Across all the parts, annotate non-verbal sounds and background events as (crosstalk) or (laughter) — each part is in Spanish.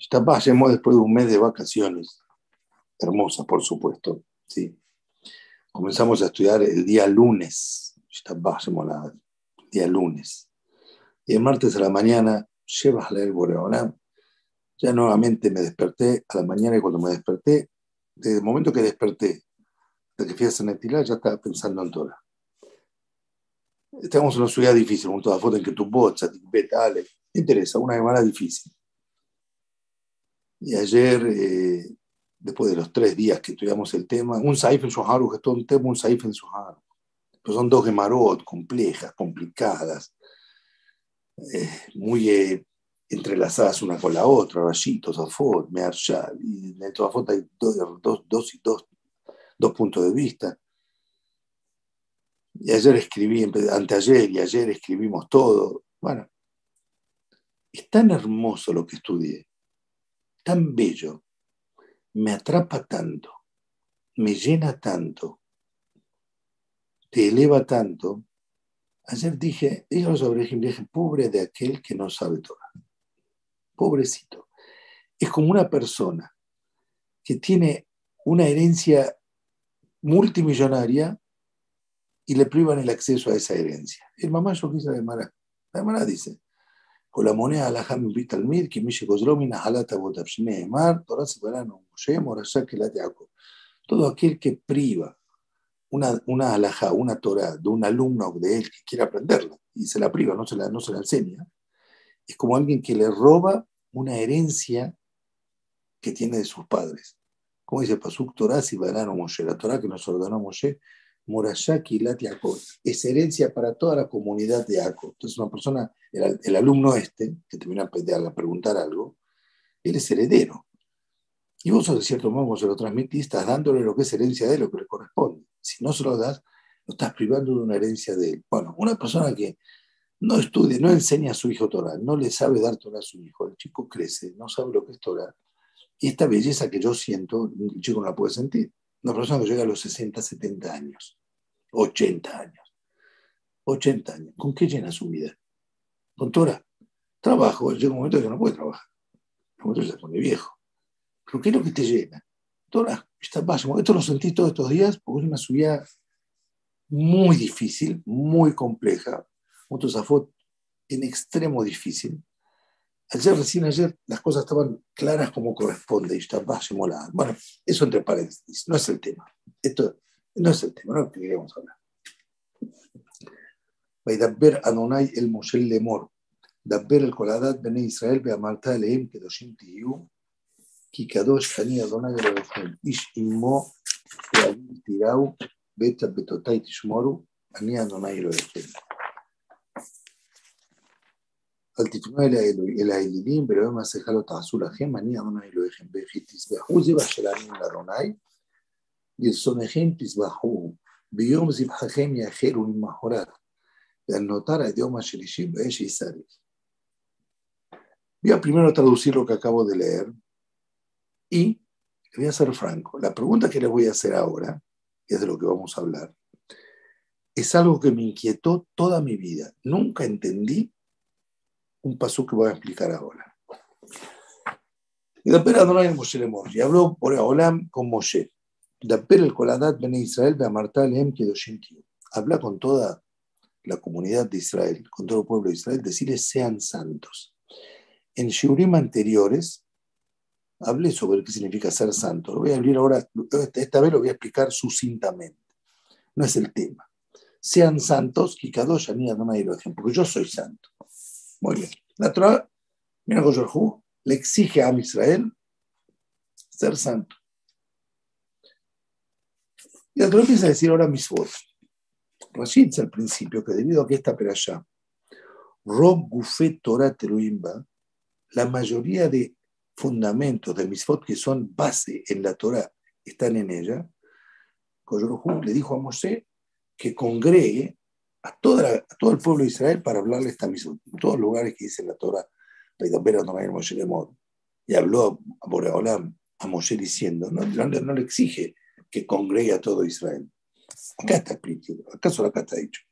Estamos después de un mes de vacaciones, hermosa por supuesto, ¿sí? Comenzamos a estudiar el día lunes, el día lunes. Y el martes a la mañana, llevas a leer Boreolam. Ya nuevamente me desperté a la mañana y cuando me desperté, desde el momento que desperté, de que fui a Sanetilá, ya estaba pensando en Torah. Estamos en una ciudad difícil, con toda foto en que tu bocha, betale, interesa, una semana difícil. Y ayer, eh, después de los tres días que estudiamos el tema, un Saif en Shoharu, que es todo un tema, un Saif en Shoharu. Pues son dos Gemarot complejas, complicadas, eh, muy eh, entrelazadas una con la otra, Rashito, Zafot, Mearshal, y en Zafot hay dos, dos, dos, dos, dos puntos de vista. Y ayer escribí, anteayer y ayer escribimos todo. Bueno, es tan hermoso lo que estudié tan bello, me atrapa tanto, me llena tanto, te eleva tanto. Ayer dije, dije sobre dije, pobre de aquel que no sabe Torah. Pobrecito. Es como una persona que tiene una herencia multimillonaria y le privan el acceso a esa herencia. El mamá yo quise de Mara. La Mara dice, con la moneda הלכה מביא תלמיד, כי מי שגוזרו מן נחלת אבותיו, שנאמר, תורה ציוונו משה, מורשה קהילת יעקב. Todo aquel que priva una, una alhaja, una Torah de un alumno de él que quiere aprenderla y se la priva, no se la, no se la enseña, es como alguien que le roba una herencia que tiene de sus padres. Como dice Pasuk Torah, si Moshe, la Torah que nos ordenó Moshe, Morashaki Lat Es herencia para toda la comunidad de Yaakov. Entonces, una persona, el, alumno este, que te viene a, preguntar algo, él es heredero. Y vos, de cierto modo, se lo transmitís, estás dándole lo que es herencia de él, lo que le corresponde. Si no se lo das, lo estás privando de una herencia de él. Bueno, una persona que no estudia, no enseña a su hijo Torah, no le sabe dar Torah a su hijo, el chico crece, no sabe lo que es Torah. Y esta belleza que yo siento, el chico no la puede sentir. Una persona que llega a los 60, 70 años, 80 años, 80 años, ¿con qué llena su vida? Con Torah. Trabajo, llega un momento en que no puede trabajar. En un momento se pone viejo. ¿Pero qué es lo que te llena? Torah. Está básico. Esto lo sentí todos estos días porque es una subida muy difícil, muy compleja. Un tosafot en extremo difícil. Ayer, recién ayer, las cosas estaban claras como corresponde y estaba molada. Bueno, eso entre paréntesis, no es el tema. Esto no es el tema, no es lo que queríamos hablar. וידבר אדוני אל משה לאמור, דבר אל כל עדת בני ישראל ואמרת אליהם קדושים תהיו, כי קדוש אני אדוני אלוהיכם, איש עמו ואביו תיראו, בית ביתותי תשמורו, אני אדוני אלוהיכם. אל תפנו אל האלילים ולא מעשיך לא תעשו לכם, אני אדוני אלוהיכם, וכי תזבחו זבח של עמים לאדוני, לרצונכם תזבחו, ביום זבחכם יאכלו el notar a idioma Shirishim es Isaris. Voy a primero traducir lo que acabo de leer y voy a ser franco. La pregunta que les voy a hacer ahora, que es de lo que vamos a hablar, es algo que me inquietó toda mi vida. Nunca entendí un paso que voy a explicar ahora. Y Daper Adonai Moshe Lemor, y habló por Olam con Moshe. Daper el Koladat ben Israel de Amartal Em Kedoshim Habla con toda la comunidad de Israel, con todo el pueblo de Israel, decirles sean santos. En Shurim anteriores hablé sobre qué significa ser santo. Lo voy a abrir ahora, esta vez lo voy a explicar sucintamente. No es el tema. Sean santos, Kikadosh Ani Adonai porque yo soy santo. Muy bien. La Torah, mira le exige a Israel ser santo. Y la Torah empieza a decir ahora mis votos. Rashid al principio que debido a que esta allá Rob Gufet Torah Teruimba, la mayoría de fundamentos de misfot que son base en la Torah están en ella, le dijo a Moshe que congregue a, toda todo el pueblo de Israel para hablarle esta misma, en todos los lugares que dice la Torah, y habló a Boreolam, a Moshe diciendo, no, no, le exige que congregue a todo Israel. Acaso acá está dicho.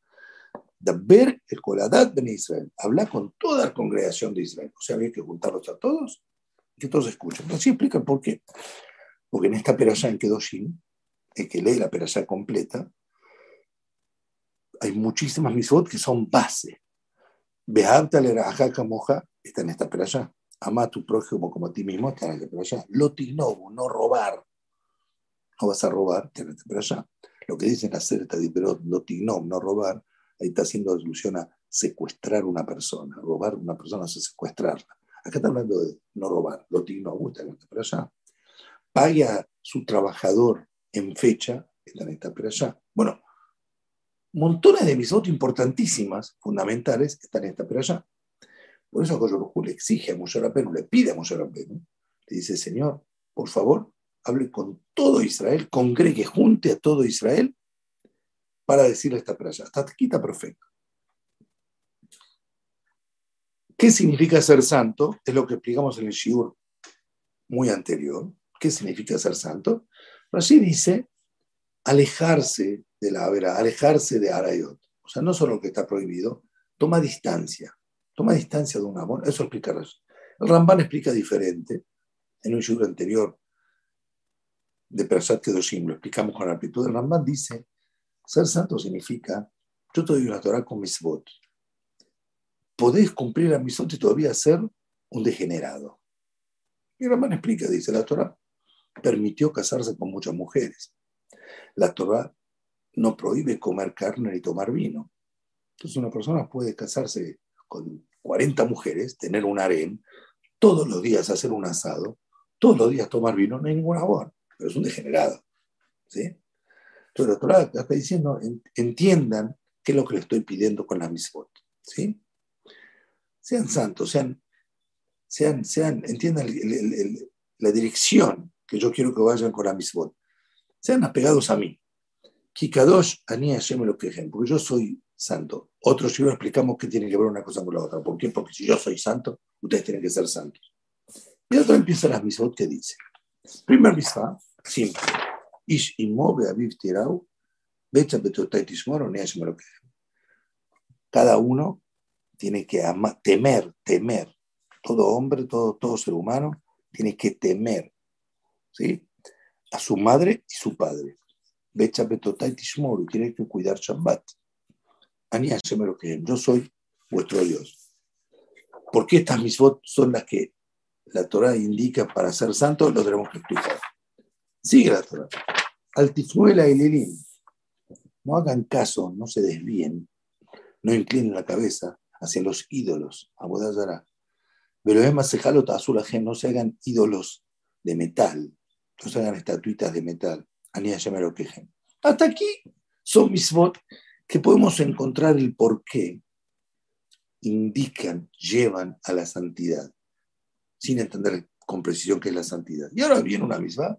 ver el Koladat Ben Israel, habla con toda la congregación de Israel. O sea, había que juntarlos a todos que todos escuchen. Pero sí explica por qué. Porque en esta perashá en Kedoshim, el que lee la perashá completa, hay muchísimas misot que son base. Behabta le moja está en esta perashá. Ama a tu prójimo como a ti mismo, está en esta perashá. Lotinobu, no robar. No vas a robar, está en esta perashá. Lo que dicen hacer esta pero lotignob, no robar, ahí está haciendo alusión a secuestrar una persona. Robar una persona es secuestrarla. Acá está hablando de no robar, lotignob, está en esta perashá. Paga su trabajador en fecha, está en esta perashá. Bueno, montones de misotos importantísimas, fundamentales, están en esta pero allá. Por eso Koyorujú le exige a Moshe le pide a Moshe le dice, Señor, por favor, hable con todo Israel, congregue, junte a todo Israel para decirle esta allá. Hasta está perfecto. ¿Qué significa ser santo? Es lo que explicamos en el Shiur muy anterior. ¿Qué significa ser santo? Así dice alejarse de la vera, alejarse de Arayot. O sea, no solo lo que está prohibido, toma distancia. Toma distancia de un amor. Eso explica El Ramban explica diferente. En un libro anterior de Persat Kedoshim, lo explicamos con la amplitud. El Ramban dice, ser santo significa, yo te doy una Torah con mis votos. Podés cumplir a mis votos y todavía ser un degenerado. Y el Ramban explica, dice, la Torah permitió casarse con muchas mujeres. La Torah no prohíbe comer carne ni tomar vino. Entonces una persona puede casarse con 40 mujeres, tener un harén, todos los días hacer un asado, todos los días tomar vino, no hay ningún amor, pero es un degenerado. ¿sí? Entonces la Torah está diciendo, entiendan qué es lo que le estoy pidiendo con la misbot. ¿sí? Sean santos, sean, sean, sean entiendan la dirección que yo quiero que vayan con la misbot. Sean apegados a mí. Kikadosh, Ani Hashem lo quejen, porque yo soy santo. Otros lo explicamos que tiene que ver una cosa con la otra. ¿Por qué? Porque si yo soy santo, ustedes tienen que ser santos. Y otra empieza las misot que dice. Primer misma, simple. Ish imove aviv tirau, becha. Cada uno tiene que temer, temer. Todo hombre, todo, todo ser humano tiene que temer. ¿sí? A su madre y su padre. Becha Betotai Tishmoru, tiene que cuidar Shabbat. Ani que yo soy vuestro Dios. ¿Por qué estas misbot son las que la Torah indica para ser santos? Lo tenemos que explicar. Sigue la Torah. Altifnuela y Lilín. No hagan caso, no se desvíen, no inclinen la cabeza hacia los ídolos. Abodazara. Pero es más, no se hagan ídolos de metal, no se hagan estatuitas de metal. Hasta aquí son mismot que podemos encontrar el por qué indican, llevan a la santidad, sin entender con precisión qué es la santidad. Y ahora viene una misma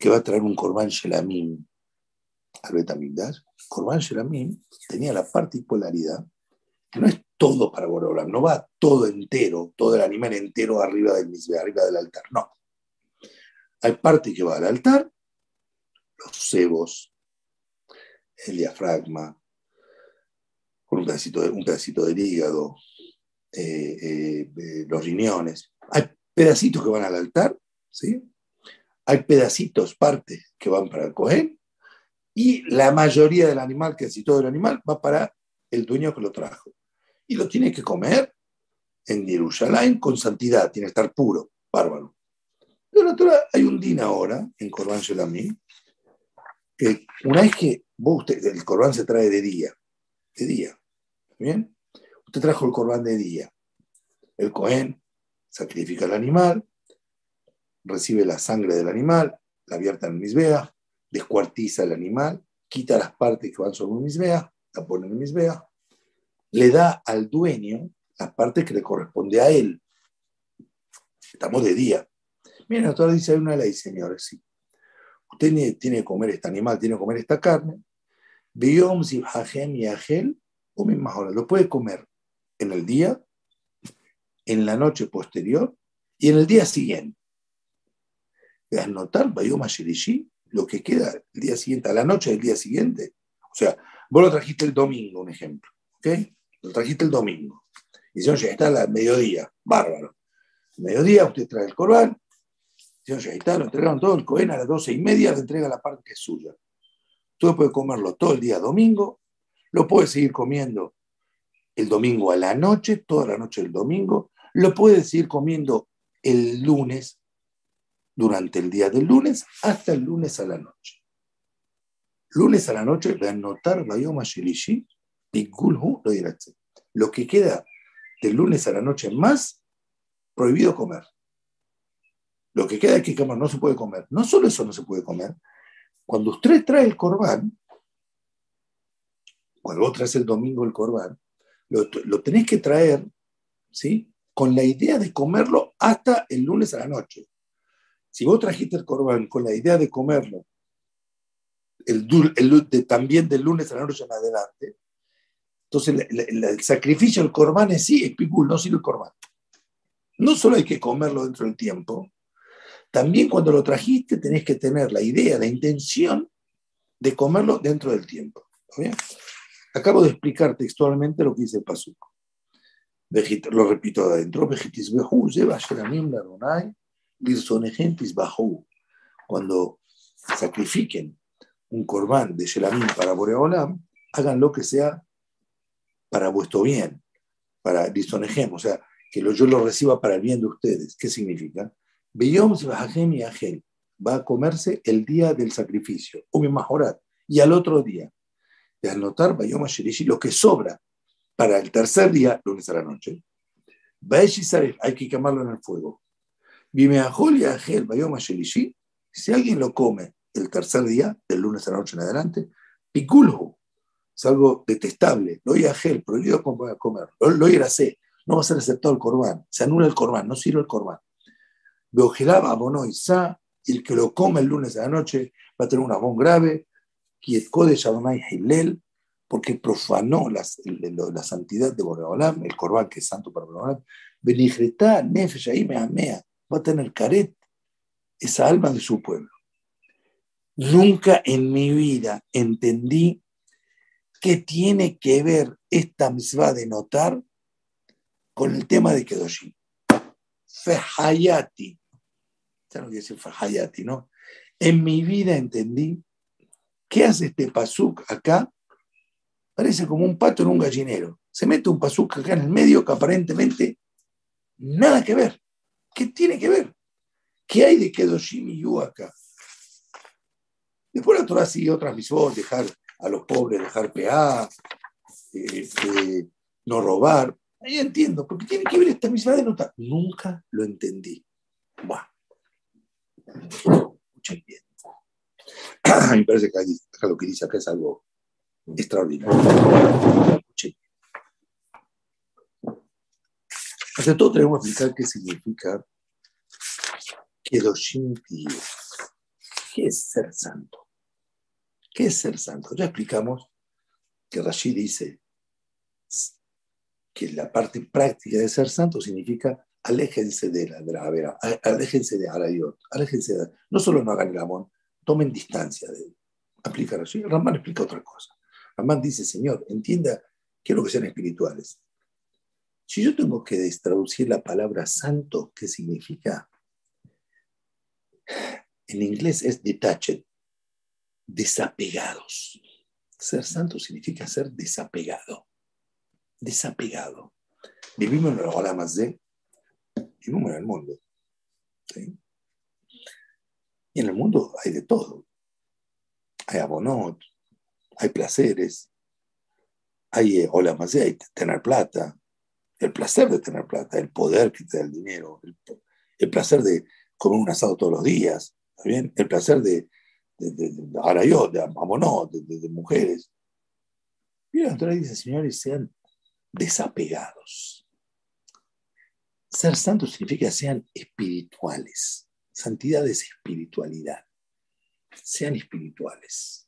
que va a traer un Corban Shelamim al Betamigdash. Corban Shelamim tenía la particularidad que no es todo para Borolam, no va todo entero, todo el animal entero arriba del arriba del altar, no. Hay parte que va al altar, los cebos, el diafragma, con un pedacito de, un pedacito del hígado, eh, eh, eh, los riñones. Hay pedacitos que van al altar, ¿sí? Hay pedacitos, partes que van para el cohen, y la mayoría del animal, casi todo el animal, va para el dueño que lo trajo. Y lo tiene que comer en Jerusalén con santidad, tiene que estar puro, bárbaro. Pero hay un din ahora en Corban Shelamim, que una vez que vos, usted, el Corban se trae de día, de día, ¿bien? Usted trajo el Corban de día. El Cohen sacrifica el animal, recibe la sangre del animal, la vierte en misbea, descuartiza el animal, quita las partes que van sobre misbea, la pone en misbea, le da al dueño las partes que le corresponde a él. Estamos de día. Miren, la dice, hay una ley, señores, sí. Usted tiene, que comer este animal, tiene que comer esta carne. Biyom, Zibhajem y Agel, o mismas horas. Lo puede comer en el día, en la noche posterior y en el día siguiente. Anotar Bayom Shirishi, lo que queda el día siguiente, a la noche del día siguiente. O sea, vos lo trajiste el domingo, un ejemplo. ¿Ok? Lo trajiste el domingo. Y si oye, está al mediodía, bárbaro. Mediodía usted trae el corbán, si oye, está, lo entregaron todo, el cohen a las doce y media le entrega la parte que es suya. Usted puede comerlo todo el día domingo, lo puede seguir comiendo el domingo a la noche, toda la noche del domingo, lo puede seguir comiendo el lunes, durante el día del lunes, hasta el lunes a la noche. Lunes a la noche, anotar lo que queda del lunes a la noche más, prohibido comer. Lo que queda que no se puede comer. No solo eso no se puede comer. Cuando usted trae el corbán, cuando vos traes el domingo el corbán, lo, lo tenés que traer, ¿sí? Con la idea de comerlo hasta el lunes a la noche. Si vos trajiste el corbán con la idea de comerlo el, el, también del lunes a la noche en adelante, entonces el, sacrificio del corbán es sí, es picul, no sirve el corbán. No solo hay que comerlo dentro del tiempo, también cuando lo trajiste tenés que tener la idea, la intención de comerlo dentro del tiempo. Acabo de explicar textualmente lo que dice el Pasuk. Lo repito adentro. Cuando sacrifiquen un corbán de Shelamim para Boreolam, hagan lo que sea para vuestro bien, para Listonejem, o sea, que yo lo reciba para el bien de ustedes. ¿Qué significa? Beyom y Agel va a comerse el día del sacrificio, o y al otro día, de anotar Bayom lo que sobra para el tercer día, lunes a la noche, hay que quemarlo en el fuego. Bimeajol y Agel Bayom si alguien lo come el tercer día, del lunes a la noche en adelante, piculhu, es algo detestable, lo gel, prohibido comer, lo irase, no va a ser aceptado el corbán, se anula el corbán, no sirve el corbán. Beojelaba abono y el que lo come el lunes a la noche va a tener un abón grave, de Shadomai Hillel, porque profanó la santidad de Boreolam, el corbán que es santo para Boreolam, Benijretá, Nefesh, Amea, va a tener caret, esa alma de su pueblo. Nunca en mi vida entendí qué tiene que ver esta misma de notar con el tema de Kedoshim. Fejayati. Ya no decir Fejayati, ¿no? En mi vida entendí qué hace este pasuk acá. Parece como un pato en un gallinero. Se mete un pasuk acá en el medio que aparentemente nada que ver. ¿Qué tiene que ver? ¿Qué hay de Kedoshim y Yu acá? Después la Torah sigue otras mismas, dejar a los pobres, dejar PA, eh, no robar. Ahí entiendo, porque tiene que ver esta misma de nota. Nunca lo entendí. Buah. Escuchen bien. (clears throat) Me parece que lo que dice acá es algo extraordinario. Escuchen Ante todo tenemos que explicar qué significa Kedoshim ¿Qué es ser santo? ¿Qué es ser santo? Ya explicamos que Rashid dice que la parte práctica de ser santo significa aléjense de la, de la aléjense de Arayot, aléjense de, no solo no hagan el amor, tomen distancia de él. Aplica Rashid. Ramán explica otra cosa. Ramán dice, Señor, entienda, quiero que sean espirituales. Si yo tengo que traducir la palabra santo, ¿qué significa? en inglés es detached, desapegados. Ser santo significa ser desapegado, desapegado. Vivimos en la más de, vivimos en el mundo. Y en el mundo hay de todo. Hay abonot, hay placeres, hay hola de, hay tener plata, el placer de tener plata, el poder que te da el dinero, el placer de comer un asado todos los días? El placer de, de, de, de Arayot, de Amonot, de, mujeres. Y la Torah dice, señores, sean desapegados. Ser santos significa sean espirituales. Santidad es espiritualidad. Sean espirituales.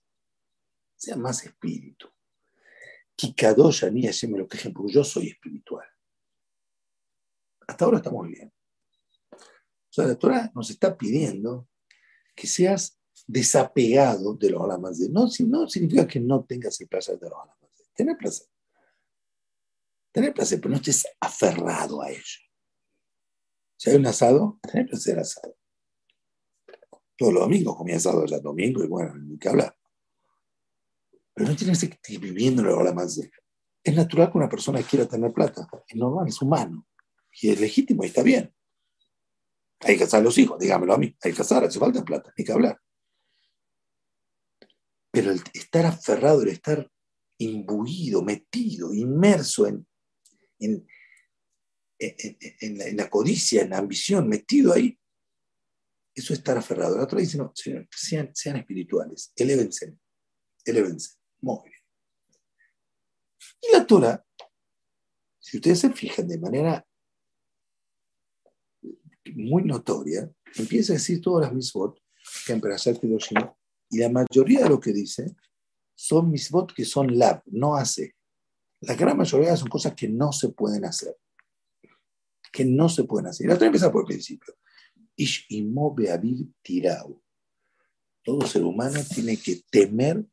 Sean más espíritu. Kikadosh ni me lo quejen porque yo soy espiritual. Hasta ahora estamos bien. O sea, la Torah nos está pidiendo que seas desapegado de los alamas No, no significa que no tengas el placer de los alamas Tener placer. Tener placer, pero no estés aferrado a ello. Si hay un asado, tener placer asado. Todos los domingos comía asado ya domingo y bueno, ni que hablar. Pero no tienes que estar viviendo los alamas Es natural que una persona quiera tener plata. Es normal, es humano. Y es legítimo y está bien. Hay que casar a los hijos, dígamelo a mí. Hay que casar, hace falta plata, ni que hablar. Pero el estar aferrado, el estar imbuido, metido, inmerso en, en, la, codicia, en la ambición, metido ahí, eso es estar aferrado. La otra dice, no, sean, sean espirituales, elévense, elévense. Muy bien. Y la Torah, si ustedes se fijan de manera muy notoria, empieza a decir todas las misbot que en Perashat Hiroshima, y la mayoría de lo que dice son misbot que son lab, no hace. La gran mayoría son cosas que no se pueden hacer. Que no se pueden hacer. Y la otra empieza por el principio. Ish tirau. Todo ser humano tiene que temer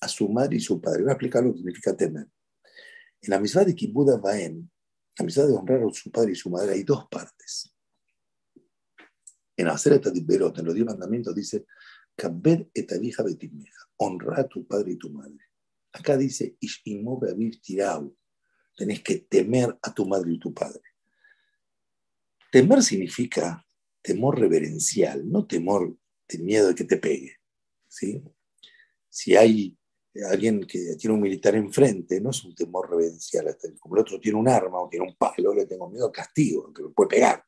a su madre y su padre. Voy a explicar lo que significa temer. En la amistad de Kibuda Baem, la amistad de honrar a su padre y su madre, hay dos partes en hacer esta en los diez mandamientos, dice, honra a tu padre y tu madre. Acá dice, tirau, tenés que temer a tu madre y tu padre. Temer significa temor reverencial, no temor de miedo de que te pegue. ¿sí? Si hay alguien que tiene un militar enfrente, no es un temor reverencial, como el otro tiene un arma o tiene un palo, le tengo miedo al castigo, que me puede pegar.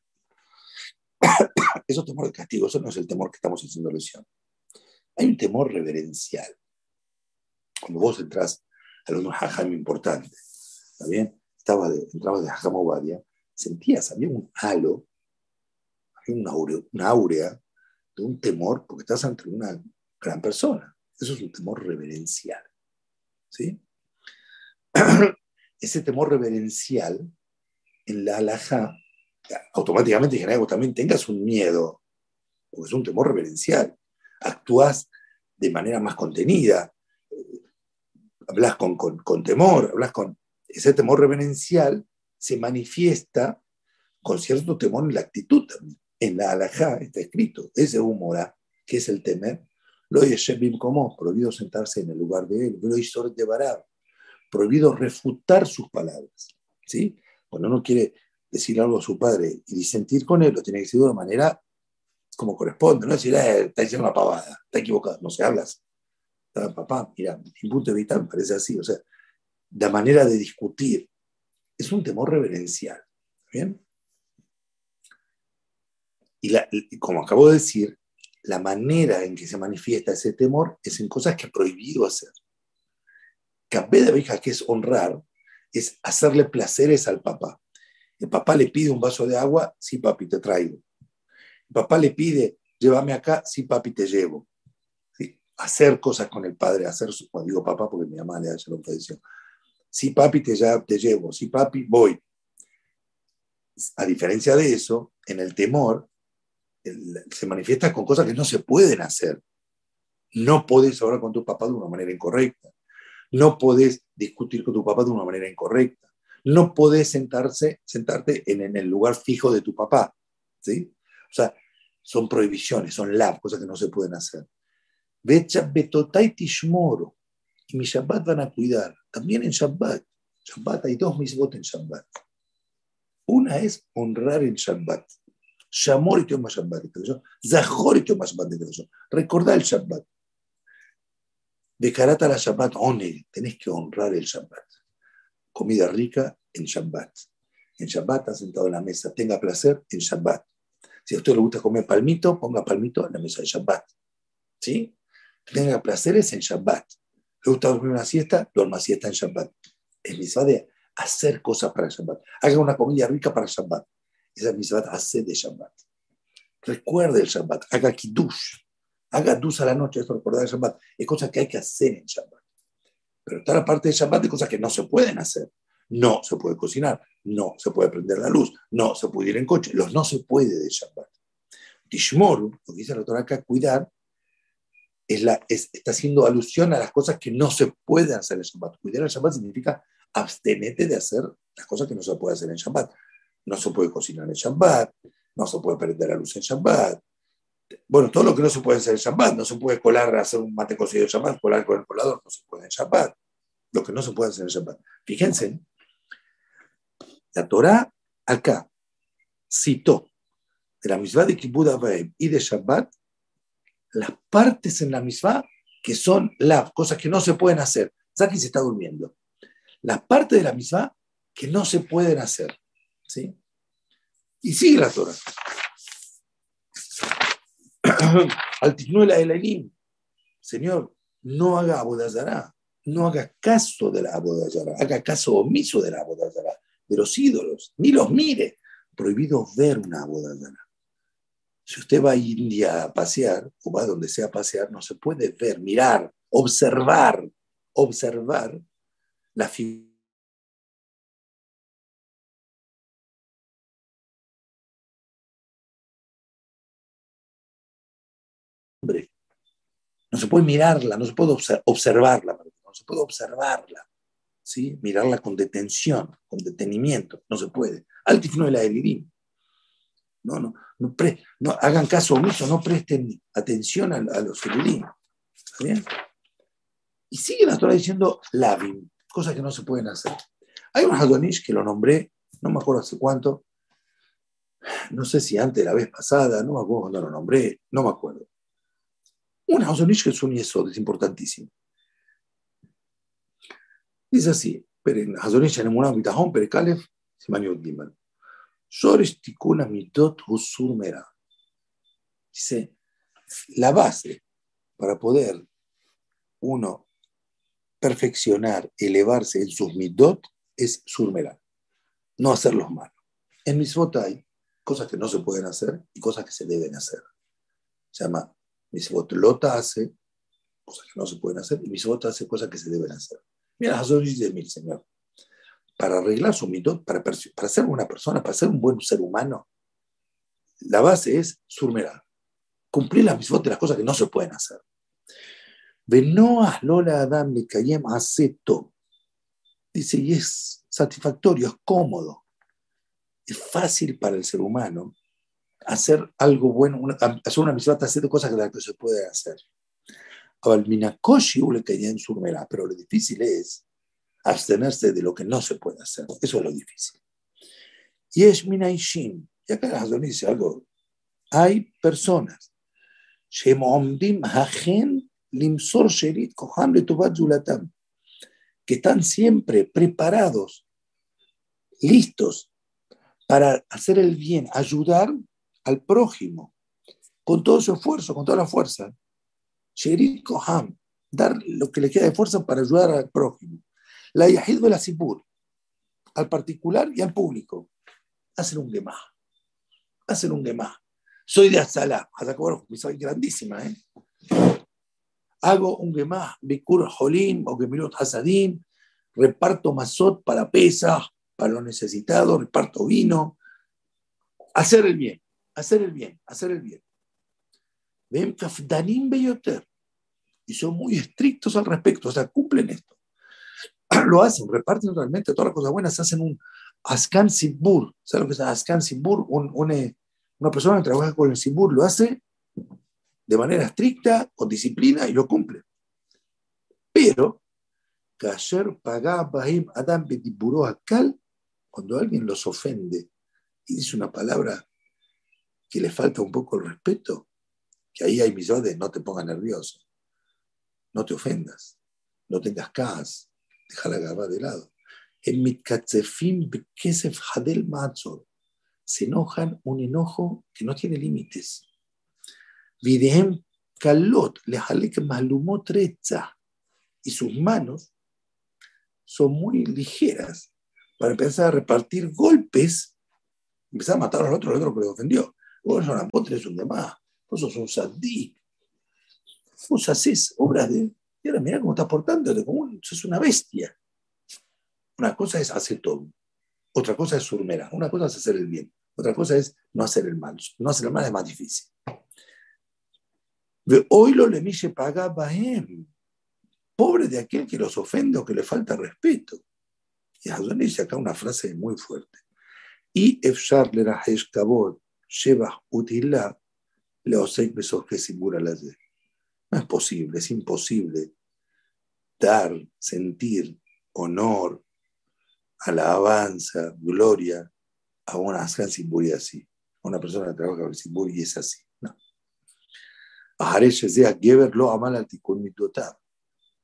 Eso (coughs) es temor de castigo, eso no es el temor que estamos haciendo lesión. Hay un temor reverencial. Cuando vos entras a un hajam importante, ¿está bien? Estaba de, entrabas de hajam Obadia, sentías, había un halo, había una aurea, de un temor, porque estás ante una gran persona. Eso es un temor reverencial. ¿Sí? (coughs) Ese temor reverencial en la halajá automáticamente genera que también tengas un miedo, porque es un temor reverencial. Actúas de manera más contenida, hablas con, con, temor, hablas con... Ese temor reverencial se manifiesta con cierto temor en la actitud también. En la alajá está escrito, ese humor, que es el temer, lo Shebim como, prohibido sentarse en el lugar de él, lo de prohibido refutar sus palabras. ¿sí? Cuando uno quiere decir algo a su padre y disentir con él, lo tiene que decir de una manera como corresponde, no decir, eh, está diciendo una pavada, está equivocado, no se hablas. Papá, mira, mi punto de vista me parece así, o sea, la manera de discutir es un temor reverencial, ¿bien? Y, como acabo de decir, la manera en que se manifiesta ese temor es en cosas que prohibido hacer. Cabé de que es honrar, es hacerle placeres al papá. El papá le pide un vaso de agua, sí, papi, te traigo. El papá le pide, llévame acá, sí, papi, te llevo. Hacer cosas con el padre, hacer, cuando digo papá, porque mi mamá le hace la tradición. Sí, papi, te, ya, te llevo. Sí, papi, voy. A diferencia de eso, en el temor, se manifiesta con cosas que no se pueden hacer. No puedes hablar con tu papá de una manera incorrecta. No puedes discutir con tu papá de una manera incorrecta no podés sentarse, sentarte en, el lugar fijo de tu papá. ¿sí? O sea, son prohibiciones, son lab, cosas que no se pueden hacer. Betotai tishmoro. Y mi Shabbat van a cuidar. También en Shabbat. Shabbat hay dos misbot en Shabbat. Una es honrar el Shabbat. Shamor y Yom Shabbat. Zahor y Yom Shabbat. Recordar el Shabbat. De karata la Shabbat, one, tenés que honrar el Shabbat comida rica en Shabbat. En Shabbat, está sentado en la mesa, tenga placer en Shabbat. Si a usted le gusta comer palmito, ponga palmito en la mesa de Shabbat. ¿Sí? Tenga placeres en Shabbat. ¿Le gusta dormir una siesta? Duerma siesta en Shabbat. Es misma de hacer cosas para Shabbat. Haga una comida rica para Shabbat. Esa es misma de hacer de Shabbat. Recuerde el Shabbat, haga kiddush, haga dus a la noche, esto recordar el Shabbat. Es cosa que hay que hacer en Shabbat. Pero está la parte de Shabbat de cosas que no se pueden hacer. No se puede cocinar, no se puede prender la luz, no se puede ir en coche, los no se puede de Shabbat. Tishmoru, lo que dice la Torah acá, cuidar, es la, está haciendo alusión a las cosas que no se pueden hacer en Shabbat. Cuidar el Shabbat significa abstenete de hacer las cosas que no se puede hacer en Shabbat. No se puede cocinar en Shabbat, no se puede prender la luz en Shabbat. Bueno, todo lo que no se puede hacer en Shabbat, no se puede colar, hacer un mate cocido en Shabbat, colar con el colador, no se puede en Shabbat. Lo que no se puede hacer en Shabbat. Fíjense, la Torah acá citó de la misma de Kibbutz y de Shabbat las partes en la misma que son las cosas que no se pueden hacer. Saki se está durmiendo. Las partes de la misma que no se pueden hacer. ¿sí? Y sigue la Torah. (coughs) Al la Elanim, Señor, no haga abodazará, no haga caso de la abodazará, haga caso omiso de la abodazará de los ídolos, ni los mire. Prohibido ver una boda Si usted va a India a pasear, o va donde sea a pasear, no se puede ver, mirar, observar, observar la figura. No se puede mirarla, no se puede observarla, no se puede observarla. ¿sí? mirarla con detención, con detenimiento, no se puede. Altifno de la Elirim. No, no, no, no, hagan caso omiso, no presten atención a, los Elirim. ¿Está bien? Y sigue la Torah diciendo Lavim, cosas que no se pueden hacer. Hay un Hadonish que lo nombré, no me acuerdo hace cuánto, no sé si antes la vez pasada, no me acuerdo cuando lo nombré, no me acuerdo. Un Hadonish que es un yesod, es importantísimo. Dice así, Hazonish Emunah Bitahon, Perekalef, Simaniot Gimel. Shorish Tikuna Mitot Husur Mera. Dice, la base para poder uno perfeccionar, elevarse en sus mitot es surmera, no hacerlos mal. En mismot hay cosas que no se pueden hacer y cosas que se deben hacer. Se llama mismot lota hace cosas que no se pueden hacer y mismot hace cosas que se deben hacer. Mira, Hazón dice, mi Señor, para arreglar su mito, para, para ser una persona, para ser un buen ser humano, la base es surmerar, cumplir las mismas de las cosas que no se pueden hacer. Venoah Lola Adam Mikayem acepto. Dice, y es satisfactorio, es cómodo, es fácil para el ser humano hacer algo bueno, hacer una misión, hacer cosas que se puede hacer pero lo difícil es abstenerse de lo que no se puede hacer. Eso es lo difícil. Y es Minaishin. Y acá Hazón dice algo. Hay personas que están siempre preparados, listos para hacer el bien, ayudar al prójimo con todo su esfuerzo, con toda la fuerza. Sherit Koham, dar lo que le queda de fuerza para ayudar al prójimo. La Yahid la Sibur, al particular y al público. Hacer un gemá. Hacer un gemá. Soy de Azalá, soy grandísima, ¿eh? Hago un gemá, Bikur Holim o Gemirot Hasadim, reparto mazot para pesas, para los necesitados, reparto vino. Hacer el bien, hacer el bien, hacer el bien. Ven Kafdanim Beyoter. Y son muy estrictos al respecto, o sea, cumplen esto. (clears throat) Lo hacen, reparten realmente todas las cosas buenas, hacen un Askan Sibur. ¿Sabes lo que es Askan Sibur? Eh, una persona que trabaja con el Sibur lo hace de manera estricta, con disciplina y lo cumple. Pero, Kasher Adam Akal, cuando alguien los ofende y dice una palabra que le falta un poco el respeto, que ahí hay millones, no te pongas nervioso, no te ofendas, no tengas cas, deja la gaba de lado. En mitkatzefim bekesef hadel matzor, se enojan un enojo que no tiene límites. Videhem kalot lehalek malumot y sus manos son muy ligeras para empezar a repartir golpes, empezar a matar al otro, al otro que le ofendió. Vos, vos tenés un demás, vos sos un sadí. Vos haces obras de. Y ahora mirá cómo estás portándote, como sos una bestia. Una cosa es hacer todo, otra cosa es surmera, una cosa es hacer el bien, otra cosa es no hacer el mal. No hacer el mal es más difícil. Hoy lo paga él. Pobre de aquel que los ofende o que le falta respeto. Y dice acá una frase muy fuerte. Y Efshar le sheba utila, le osek besos que la No es posible, es imposible dar, sentir honor, alabanza, gloria a una Askan Simburi así. A una persona que trabaja con Simburi y es así. No. Geber lo amal al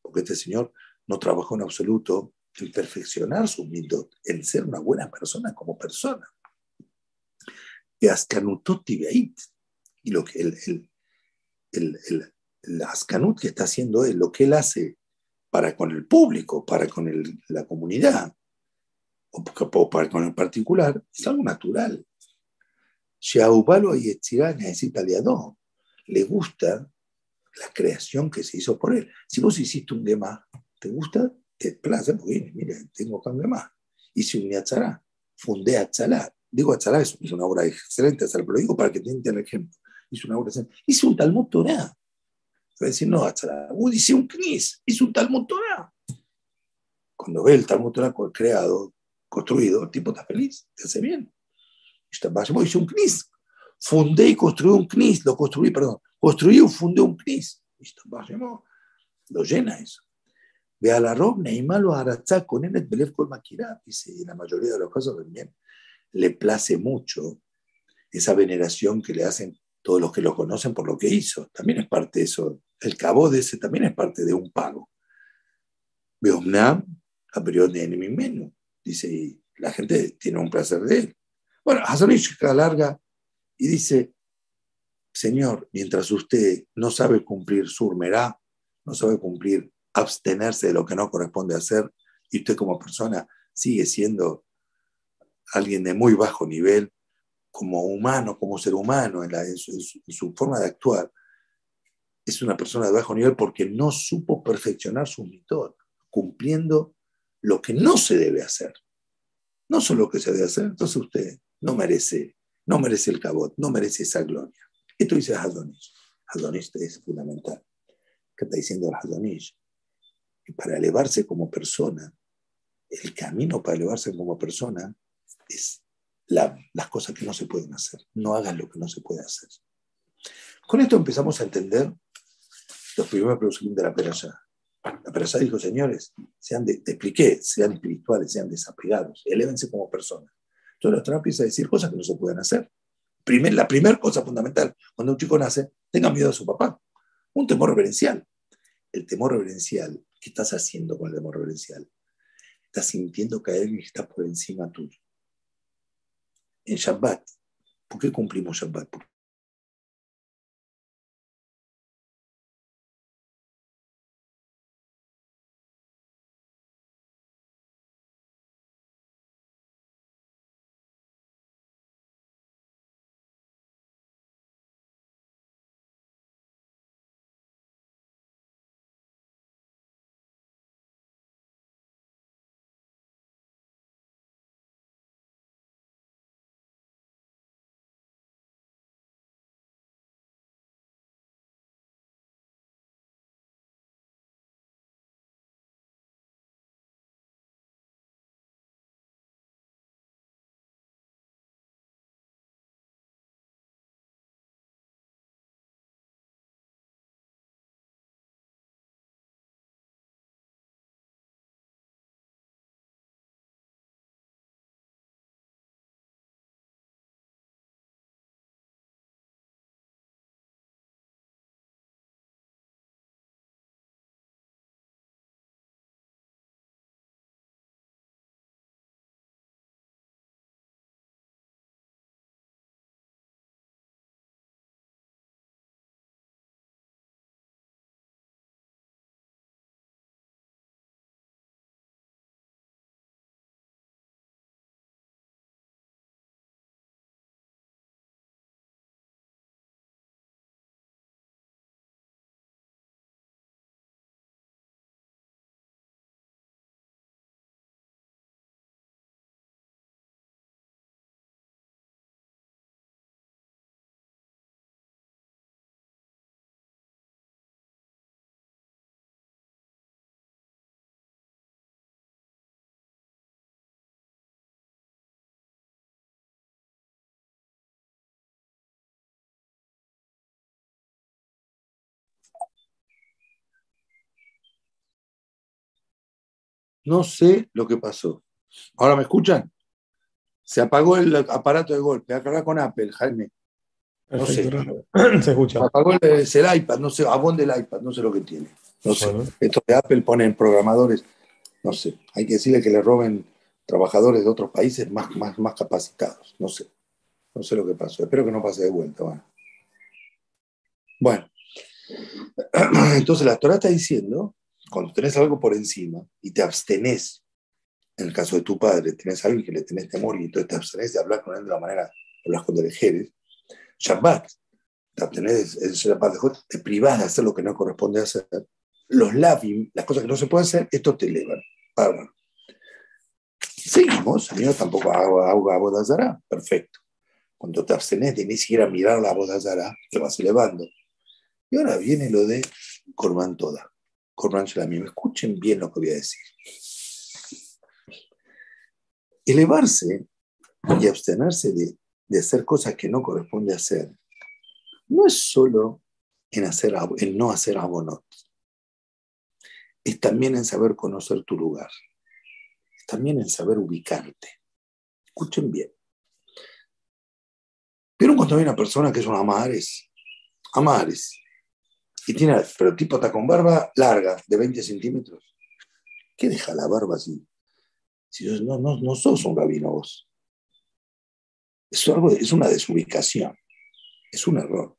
Porque este señor no trabajó en absoluto en perfeccionar su mitot, en ser una buena persona como persona. Y Y lo que el, el, el, el, el Askanut que está haciendo él, lo que él hace para con el público, para con el, la comunidad, o, para con el particular, es algo natural. Shaubalo y necesita aliado. Le gusta la creación que se hizo por él. Si vos hiciste un Gema, ¿te gusta? Te place, porque mire, tengo que un Gema. Hice un Yatzara, fundé Atzalá. Digo Atzalá es, una obra excelente, pero lo digo para que te el ejemplo. Hice una obra excelente. Hice un Talmud Torah. Va a decir, no, Atzalá. Hice un Knis, hice un Talmud Torah. Cuando ve el Talmud Torah creado, construido, el tipo está feliz, te hace bien. Hice un CNIS. Fundé y construí un CNIS, lo construí, perdón, construí y fundé un CNIS. Lo llena eso. Ve a la rob, Neymar lo hará con él, Belev Kol. Dice, en la mayoría de los casos también le place mucho esa veneración que le hacen todos los que lo conocen por lo que hizo. También es parte de eso. El cabo de ese también es parte de un pago. Beomnam, a periodo de menos. Dice, y la gente tiene un placer de él. Bueno, Hazonish larga y dice, Señor, mientras usted no sabe cumplir surmerá, no sabe cumplir abstenerse de lo que no corresponde hacer, y usted como persona sigue siendo alguien de muy bajo nivel, como humano, como ser humano, en, su, forma de actuar, es una persona de bajo nivel porque no supo perfeccionar su mitos, cumpliendo lo que no se debe hacer. No solo lo que se debe hacer, entonces usted no merece, no merece el cabot, no merece esa gloria. Esto dice Hadonish. Hadonish es fundamental. ¿Qué está diciendo el Hadonish? Que para elevarse como persona, el camino para elevarse como persona es las cosas que no se pueden hacer. No hagan lo que no se puede hacer. Con esto empezamos a entender los primeros productos de la peralla. La persona dijo, señores, sean te expliqué, sean espirituales, sean desapegados, elévense como personas. Entonces la Torah empieza a decir cosas que no se pueden hacer. Primer, la primera cosa fundamental, cuando un chico nace, tenga miedo a su papá. Un temor reverencial. El temor reverencial, ¿qué estás haciendo con el temor reverencial? Estás sintiendo que alguien está por encima tuyo. En Shabbat, ¿por qué cumplimos Shabbat? No sé lo que pasó. ¿Ahora me escuchan? Se apagó el aparato de golpe. Acá con Apple, Jaime. No sé. (clears throat) Se escucha. Apagó el, el, iPad, no sé, abón del iPad, no sé lo que tiene. No sé. Esto de Apple ponen programadores, no sé. Hay que decirle que le roben trabajadores de otros países más, más, más capacitados. No sé. No sé lo que pasó. Espero que no pase de vuelta. Bueno. bueno. (clears throat) Entonces la Torah está diciendo, cuando tenés algo por encima y te abstenés, en el caso de tu padre, tenés a alguien que le tenés temor y entonces te abstenés de hablar con él de la manera que hablas con Derejeres, Shabbat, te abstenés de Shabbat, te privás de hacer lo que no corresponde hacer. Los lavim, las cosas que no se pueden hacer, esto te elevan. Seguimos, a no tampoco hago, hago bodazara, perfecto. Cuando te abstenés de ni siquiera mirar la bodazara, te vas elevando. Y ahora viene lo de Corban Toda. Corban Shalamim. Escuchen bien lo que voy a decir. Elevarse y abstenerse de, de hacer cosas que no corresponde hacer no es solo en, hacer, en no hacer abonot, es también en saber conocer tu lugar, es también en saber ubicarte. Escuchen bien. Pero cuando hay una persona que una amares, amares, y tiene, pero tipo está con barba larga, de 20 centímetros, ¿qué deja la barba así? Si no, no, no sos un rabino vos. Es, algo, es una desubicación, es un error.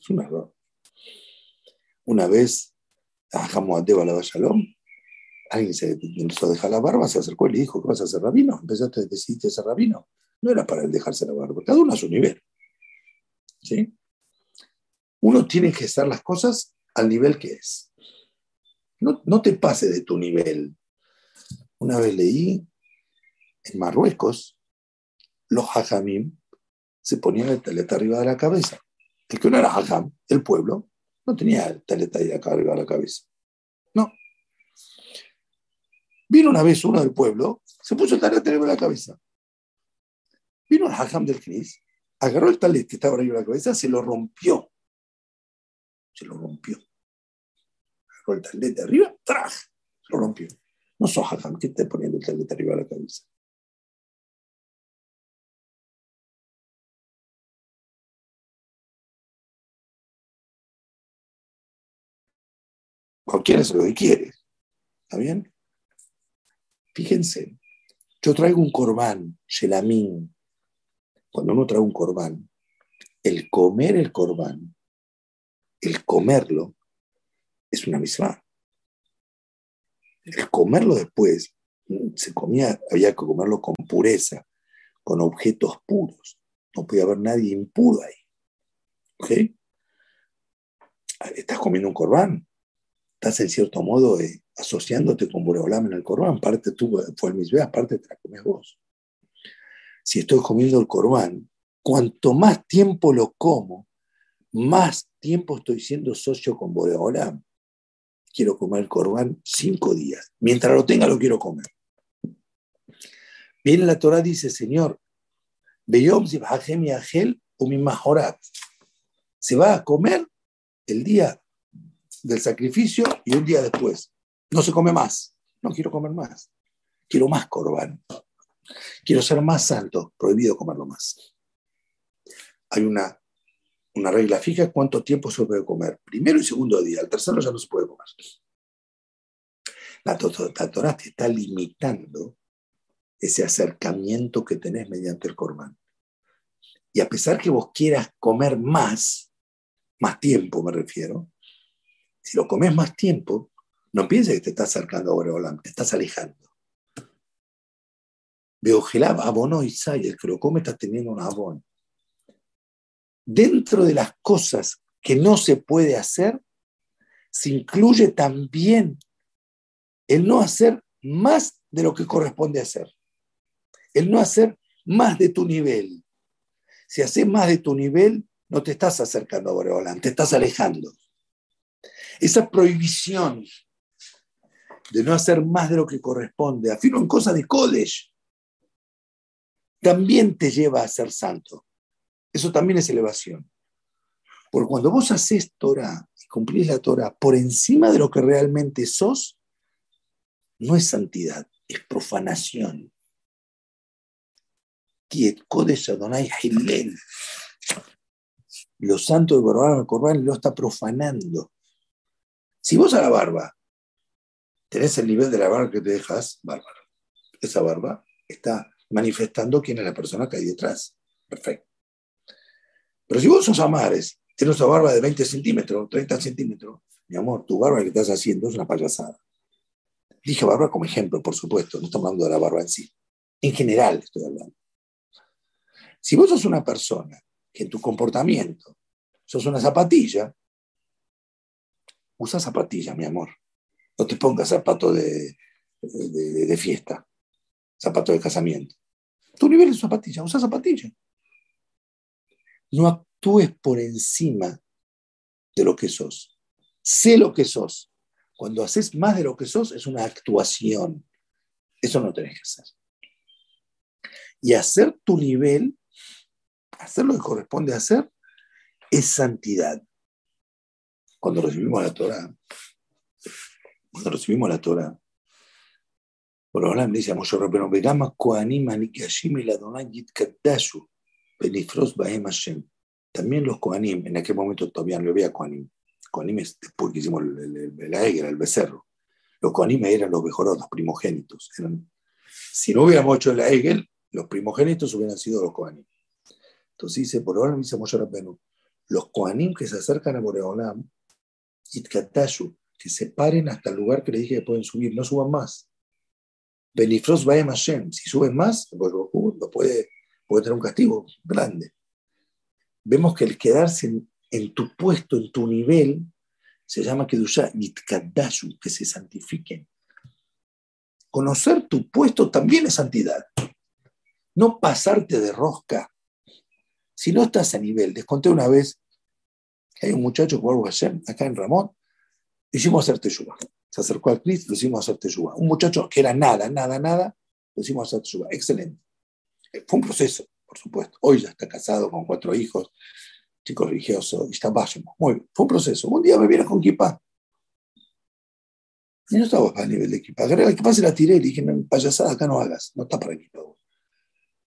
Es un error. Una vez a Hamuadeva la Shalom, alguien se empezó a la barba, se acercó y le dijo, ¿qué vas a hacer rabino? Empezaste a decirte ser rabino. No era para él dejarse la barba, cada uno a su nivel. ¿Sí? Uno tiene que estar las cosas al nivel que es. No, no te pase de tu nivel. Una vez leí en Marruecos, los hajamim se ponían el taleta arriba de la cabeza. El que no era hajam, el pueblo, no tenía el taleta arriba de la cabeza. No. Vino una vez uno del pueblo, se puso el taleta arriba de la cabeza. Vino el hajam del Cris, agarró el talet que estaba arriba de la cabeza, se lo rompió. Lo rompió. Agarró el talet de arriba, ¡traj! Lo rompió. No sos hajam, ¿qué te poniendo el talet arriba de la cabeza? Cualquiera es lo que quiere. ¿Está bien? Fíjense, yo traigo un corbán, shelamín. Cuando uno trae un corbán, el comer el corbán, el comerlo, es una misma. El comerlo después, se comía, había que comerlo con pureza, con objetos puros. No podía haber nadie impuro ahí. ¿Ok? Estás comiendo un corbán, estás en cierto modo eh, asociándote con Boreolam en el corbán. Parte tú, fue el mismo, aparte te la comes vos. Si estoy comiendo el corbán, cuanto más tiempo lo como, más tiempo estoy siendo socio con Boreolam. Quiero comer el corbán cinco días. Mientras lo tenga, lo quiero comer. Viene la Torah, dice, Señor, se va a comer el día del sacrificio y un día después. No se come más. No quiero comer más. Quiero más corbán. Quiero ser más santo. Prohibido comerlo más. Hay una, una regla fija cuánto tiempo se puede comer. Primero y segundo día. El tercero ya no se puede comer. La, la Torah te está limitando ese acercamiento que tenés mediante el corbán. Y a pesar que vos quieras comer más, más tiempo me refiero, si lo comes más tiempo, no pienses que te estás acercando a Boreolam, te estás alejando. Beogelab, abono y el que lo come está teniendo un abono. Dentro de las cosas que no se puede hacer, se incluye también el no hacer más de lo que corresponde hacer. El no hacer más de tu nivel. Si haces más de tu nivel, no te estás acercando a Boreolam, te estás alejando. Esa prohibición de no hacer más de lo que corresponde, afirmo en cosas de college, también te lleva a ser santo. Eso también es elevación. Porque cuando vos haces Torah y cumplís la Torah por encima de lo que realmente sos, no es santidad, es profanación. Los santos de Barbarán Corban lo está profanando. Si vos a la barba tenés el nivel de la barba que te dejas, bárbaro. Esa barba está manifestando quién es la persona que hay detrás. Perfecto. Pero si vos sos amares, tienes una barba de 20 centímetros, 30 centímetros, mi amor, tu barba que estás haciendo es una payasada. Dije barba como ejemplo, por supuesto, no estamos hablando de la barba en sí. En general estoy hablando. Si vos sos una persona que en tu comportamiento sos una zapatilla, usa zapatilla, mi amor. No te pongas zapato de, de, fiesta, zapato de casamiento. Tu nivel es zapatilla, usa zapatilla. No actúes por encima de lo que sos. Sé lo que sos. Cuando haces más de lo que sos, es una actuación. Eso no tenés que hacer. Y hacer tu nivel, hacer lo que corresponde hacer, es santidad. Cuando recibimos la Torah, cuando recibimos la Torah, por me dice a Moshe Rabbeinu, Begama Koanim Anikashim Adonai Yitkadashu, Benifros Bahem Hashem. También los Koanim, en aquel momento todavía no había Koanim. Koanim es después que hicimos el, el, el becerro. Los Koanim eran los mejores, los primogénitos. Si no hubiéramos hecho el Egel, los primogénitos hubieran sido los Koanim. Entonces dice, por ahora dice Moshe Rabbeinu, los Koanim que se acercan a Boreolam, Yitkadashu, que se paren hasta el lugar que les dije que pueden subir, no suban más. Benifros Baem Hashem, si suben más, pues, puede, puede tener un castigo grande. Vemos que el quedarse en, tu puesto, en tu nivel, se llama Kedusha que se santifiquen. Conocer tu puesto también es santidad. No pasarte de rosca. Si no estás a nivel, les conté una vez que hay un muchacho, acá en Ramón, hicimos hacer teshuva. Se acercó al Cristo, lo hicimos hacer teshuva. Un muchacho que era nada, nada, nada, lo hicimos hacer teshuva. Excelente. Eh, fue un proceso, por supuesto. Hoy ya está casado con cuatro hijos, chico religioso, y está básico. Muy bien. Fue un proceso. Un día me viene con kippah. Y no estaba a nivel de equipa. Agarré la equipa, se la tiré y dije, payasada, acá no hagas, no está para equipa.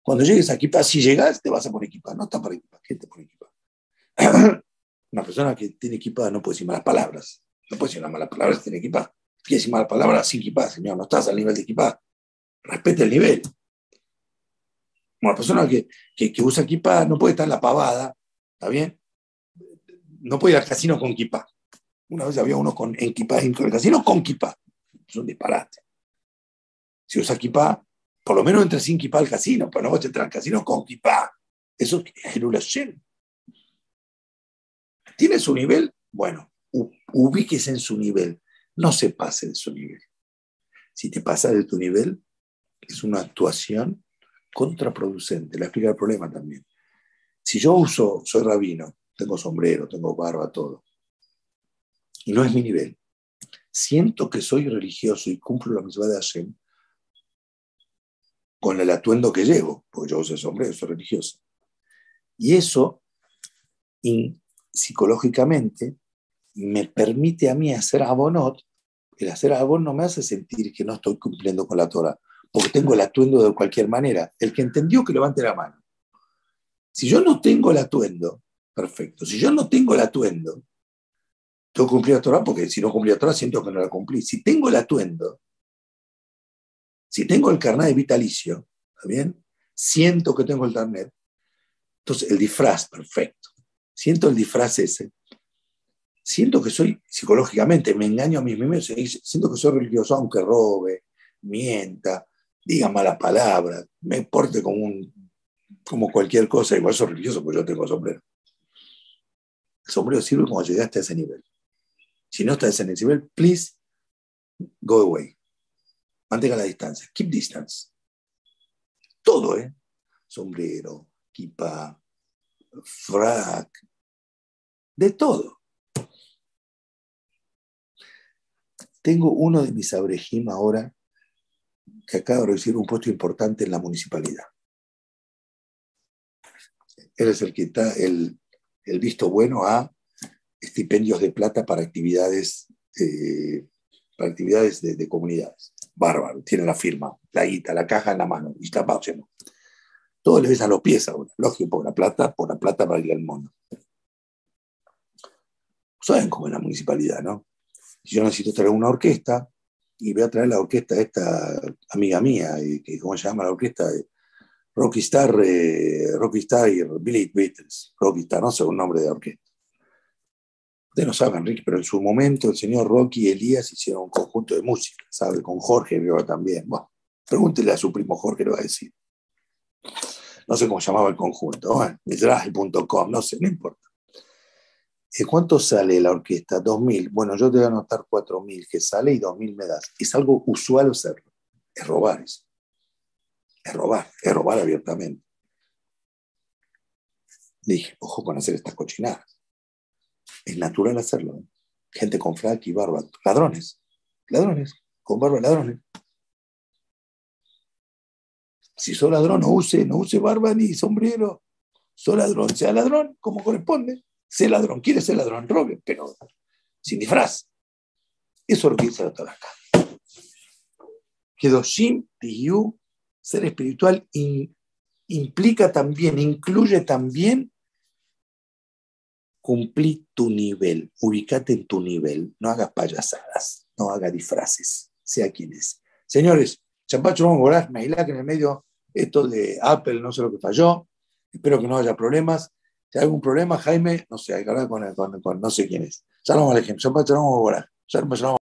Cuando llegues a equipa, si llegas, te vas a poner equipa. No está para equipa. ¿Qué te pone equipa? (clears throat) Una persona que tiene equipa no puede decir malas palabras. No puede decir una mala palabra si tiene equipa. Quiere decir mala palabra sin equipa, señor. No estás al nivel de equipa. Respete el nivel. Una persona que, que, usa equipa no puede estar en la pavada. ¿Está bien? No puede ir al casino con equipa. Una vez había uno con equipa en el casino con equipa. Es un disparate. Si usa equipa, por lo menos entra sin equipa al casino, pero no vas a entrar al casino con equipa. Eso es anulación. ¿Tiene su nivel? Bueno, ubíquese en su nivel, no se pase de su nivel. Si te pasa de tu nivel, es una actuación contraproducente. Le explica el problema también. Si yo uso, soy rabino, tengo sombrero, tengo barba, todo, y no es mi nivel, siento que soy religioso y cumplo la misma de Hashem con el atuendo que llevo, porque yo uso sombrero, soy religioso. Y eso, psicológicamente, me permite a mí hacer abonot, el hacer abonot no me hace sentir que no estoy cumpliendo con la Torah, porque tengo el atuendo de cualquier manera. El que entendió que levante la mano. Si yo no tengo el atuendo, perfecto. Si yo no tengo el atuendo, tengo que cumplir la Torah porque si no cumplí la Torah siento que no la cumplí. Si tengo el atuendo, si tengo el carnet de vitalicio, ¿está bien? Siento que tengo el carnet. Entonces, el disfraz, perfecto. Siento el disfraz ese siento que soy, psicológicamente, me engaño a mí mismo, siento que soy religioso, aunque robe, mienta, diga malas palabras, me porte como, como cualquier cosa, igual soy religioso porque yo tengo sombrero. El sombrero sirve cuando llegaste a ese nivel. Si no estás en ese nivel, please go away. Mantenga la distancia. Keep distance. Todo, ¿eh? Sombrero, kipa, frac, de todo. Tengo uno de mis abrejim ahora que acaba de recibir un puesto importante en la municipalidad. Él es el que está el, visto bueno a estipendios de plata para actividades eh, para actividades de, comunidades. Bárbaro, tiene la firma, la guita, la caja en la mano, y está próximo. Todo le besan los pies ahora, lógico, por la plata, por la plata ir al mono. Saben cómo es la municipalidad, ¿no? yo necesito traer una orquesta, y voy a traer la orquesta esta amiga mía, que, ¿cómo se llama la orquesta? Rocky Star, eh, Rocky Star y Billy Beatles. Rocky Star, no sé un nombre de orquesta. Ustedes no saben, Enrique, pero en su momento el señor Rocky y Elías hicieron un conjunto de música, ¿sabe? Con Jorge veo también. Bueno, pregúntele a su primo Jorge, lo va a decir. No sé cómo llamaba el conjunto. Bueno, misrael.com, no sé, no importa. ¿Y ¿Cuánto sale la orquesta? 2.000. Bueno, yo te voy a anotar 4.000 que sale y 2.000 me das. Es algo usual hacerlo. Es robar eso. Es robar, es robar abiertamente. Dije, ojo con hacer estas cochinadas. Es natural hacerlo. Gente con frac y barba. Ladrones. Ladrones. Con barba, ladrones. Si sos ladrón, no use, no use barba ni sombrero. Sos ladrón, sea ladrón como corresponde. Sé ladrón, quiere ser ladrón, robe, pero sin disfraz. Eso es lo que dice la acá. Que Doshim Tiyu, ser espiritual, implica también, incluye también cumplir tu nivel, ubicate en tu nivel, no hagas payasadas, no hagas disfraces, sea quien es. Señores, Champacho vamos a que en el medio esto de Apple, no sé lo que falló, espero que no haya problemas. Si hay algún problema, Jaime, no sé, hay que hablar con, con, con no sé quién es. Shalom Alejem, Shabbat Shalom Shalom